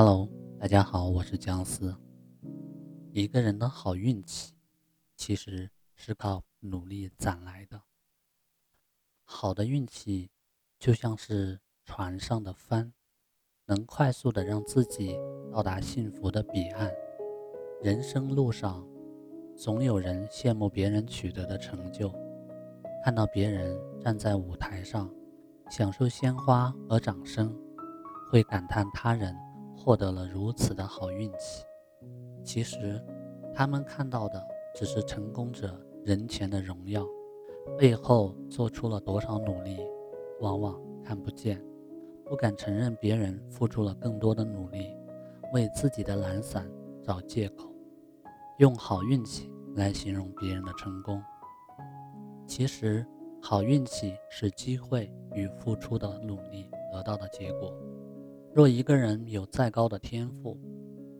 Hello，大家好，我是姜思。一个人的好运气，其实是靠努力攒来的。好的运气就像是船上的帆，能快速的让自己到达幸福的彼岸。人生路上，总有人羡慕别人取得的成就，看到别人站在舞台上，享受鲜花和掌声，会感叹他人。获得了如此的好运气，其实他们看到的只是成功者人前的荣耀，背后做出了多少努力，往往看不见，不敢承认别人付出了更多的努力，为自己的懒散找借口，用好运气来形容别人的成功。其实，好运气是机会与付出的努力得到的结果。若一个人有再高的天赋，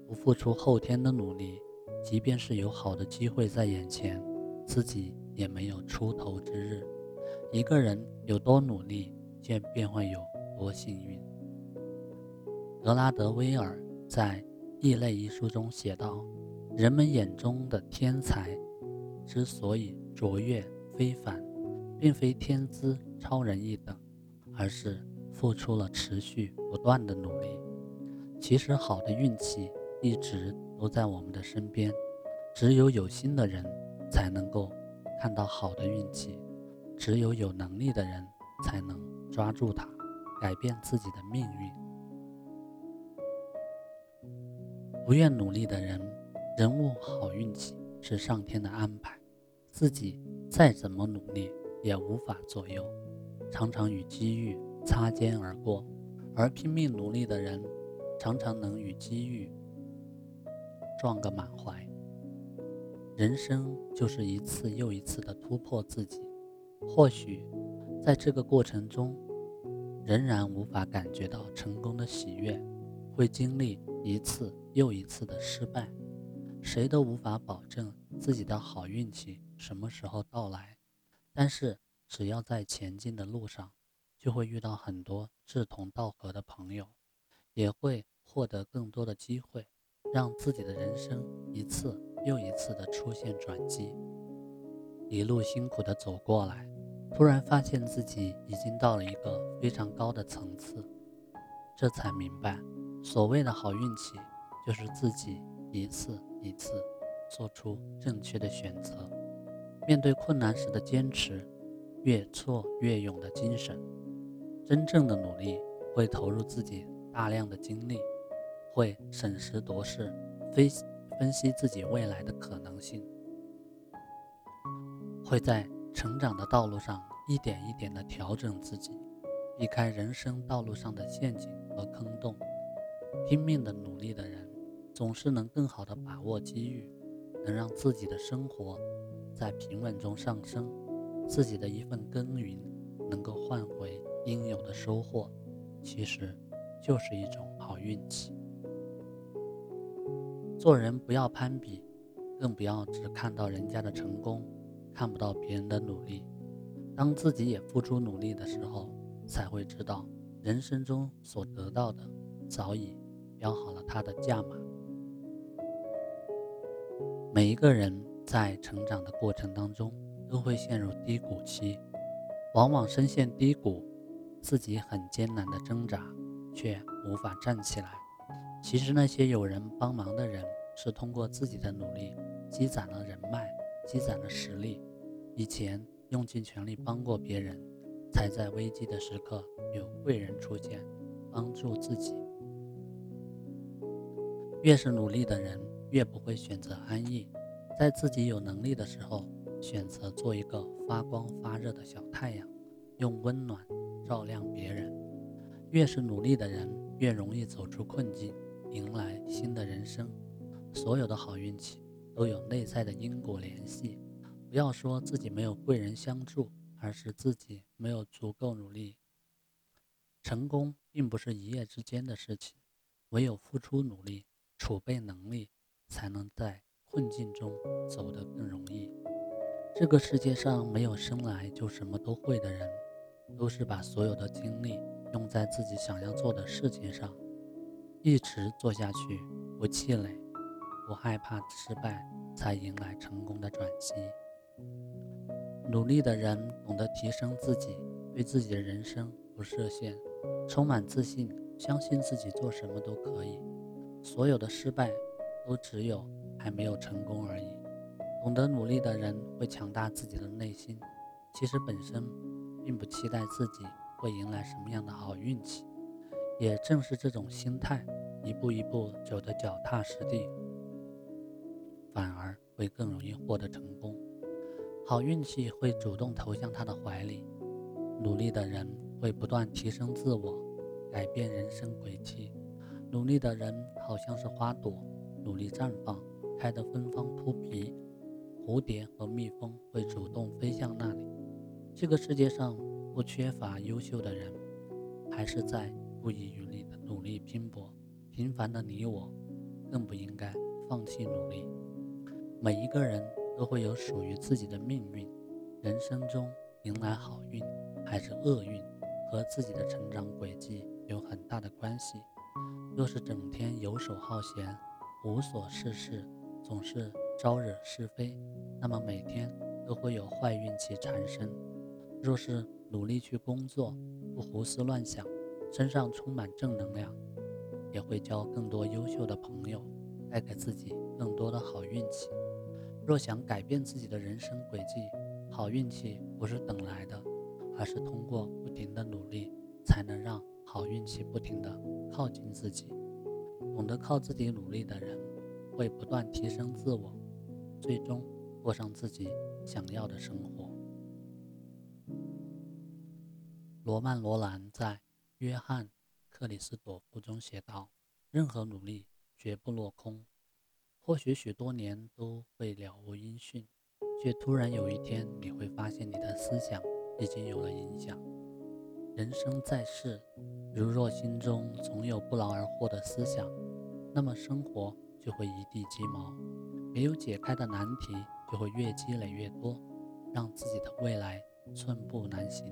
不付出后天的努力，即便是有好的机会在眼前，自己也没有出头之日。一个人有多努力，便便会有多幸运。格拉德威尔在《异类》一书中写道：“人们眼中的天才之所以卓越非凡，并非天资超人一等，而是……”付出了持续不断的努力，其实好的运气一直都在我们的身边，只有有心的人才能够看到好的运气，只有有能力的人才能抓住它，改变自己的命运。不愿努力的人，人物好运气是上天的安排，自己再怎么努力也无法左右，常常与机遇。擦肩而过，而拼命努力的人，常常能与机遇撞个满怀。人生就是一次又一次的突破自己，或许在这个过程中，仍然无法感觉到成功的喜悦，会经历一次又一次的失败。谁都无法保证自己的好运气什么时候到来，但是只要在前进的路上。就会遇到很多志同道合的朋友，也会获得更多的机会，让自己的人生一次又一次的出现转机。一路辛苦的走过来，突然发现自己已经到了一个非常高的层次，这才明白，所谓的好运气，就是自己一次一次做出正确的选择，面对困难时的坚持，越挫越勇的精神。真正的努力会投入自己大量的精力，会审时度势，分分析自己未来的可能性，会在成长的道路上一点一点的调整自己，避开人生道路上的陷阱和坑洞。拼命的努力的人，总是能更好的把握机遇，能让自己的生活在平稳中上升，自己的一份耕耘能够换回。应有的收获，其实就是一种好运气。做人不要攀比，更不要只看到人家的成功，看不到别人的努力。当自己也付出努力的时候，才会知道人生中所得到的早已标好了它的价码。每一个人在成长的过程当中，都会陷入低谷期，往往深陷低谷。自己很艰难的挣扎，却无法站起来。其实那些有人帮忙的人，是通过自己的努力积攒了人脉，积攒了实力。以前用尽全力帮过别人，才在危机的时刻有贵人出现，帮助自己。越是努力的人，越不会选择安逸，在自己有能力的时候，选择做一个发光发热的小太阳，用温暖。照亮别人，越是努力的人，越容易走出困境，迎来新的人生。所有的好运气都有内在的因果联系。不要说自己没有贵人相助，而是自己没有足够努力。成功并不是一夜之间的事情，唯有付出努力，储备能力，才能在困境中走得更容易。这个世界上没有生来就什么都会的人。都是把所有的精力用在自己想要做的事情上，一直做下去，不气馁，不害怕失败，才迎来成功的转机。努力的人懂得提升自己，对自己的人生不设限，充满自信，相信自己做什么都可以。所有的失败，都只有还没有成功而已。懂得努力的人会强大自己的内心，其实本身并不期待自己会迎来什么样的好运气。也正是这种心态，一步一步走得脚踏实地，反而会更容易获得成功。好运气会主动投向他的怀里。努力的人会不断提升自我，改变人生轨迹。努力的人好像是花朵，努力绽放，开得芬芳扑鼻。蝴蝶和蜜蜂会主动飞向那里。这个世界上不缺乏优秀的人，还是在不遗余力的努力拼搏。平凡的你我，更不应该放弃努力。每一个人都会有属于自己的命运。人生中迎来好运还是厄运，和自己的成长轨迹有很大的关系。若是整天游手好闲，无所事事，总是。招惹是非，那么每天都会有坏运气缠身。若是努力去工作，不胡思乱想，身上充满正能量，也会交更多优秀的朋友，带给自己更多的好运气。若想改变自己的人生轨迹，好运气不是等来的，而是通过不停的努力，才能让好运气不停的靠近自己。懂得靠自己努力的人，会不断提升自我。最终过上自己想要的生活。罗曼·罗兰在《约翰·克里斯朵夫》中写道：“任何努力绝不落空。或许许多年都会了无音讯，却突然有一天，你会发现你的思想已经有了影响。人生在世，如若心中总有不劳而获的思想，那么生活就会一地鸡毛。”没有解开的难题就会越积累越多，让自己的未来寸步难行。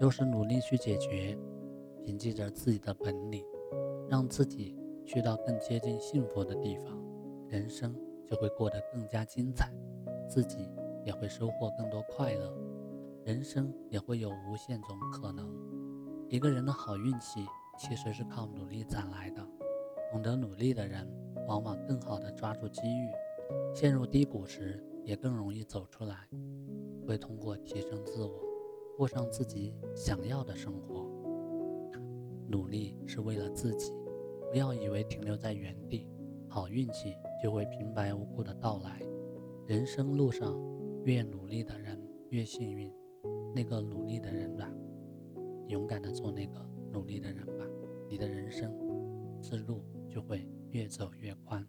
若是努力去解决，凭借着自己的本领，让自己去到更接近幸福的地方，人生就会过得更加精彩，自己也会收获更多快乐，人生也会有无限种可能。一个人的好运气其实是靠努力攒来的，懂得努力的人。往往更好的抓住机遇，陷入低谷时也更容易走出来。会通过提升自我，过上自己想要的生活。努力是为了自己，不要以为停留在原地，好运气就会平白无故的到来。人生路上，越努力的人越幸运。那个努力的人吧，勇敢的做那个努力的人吧，你的人生之路。就会越走越宽。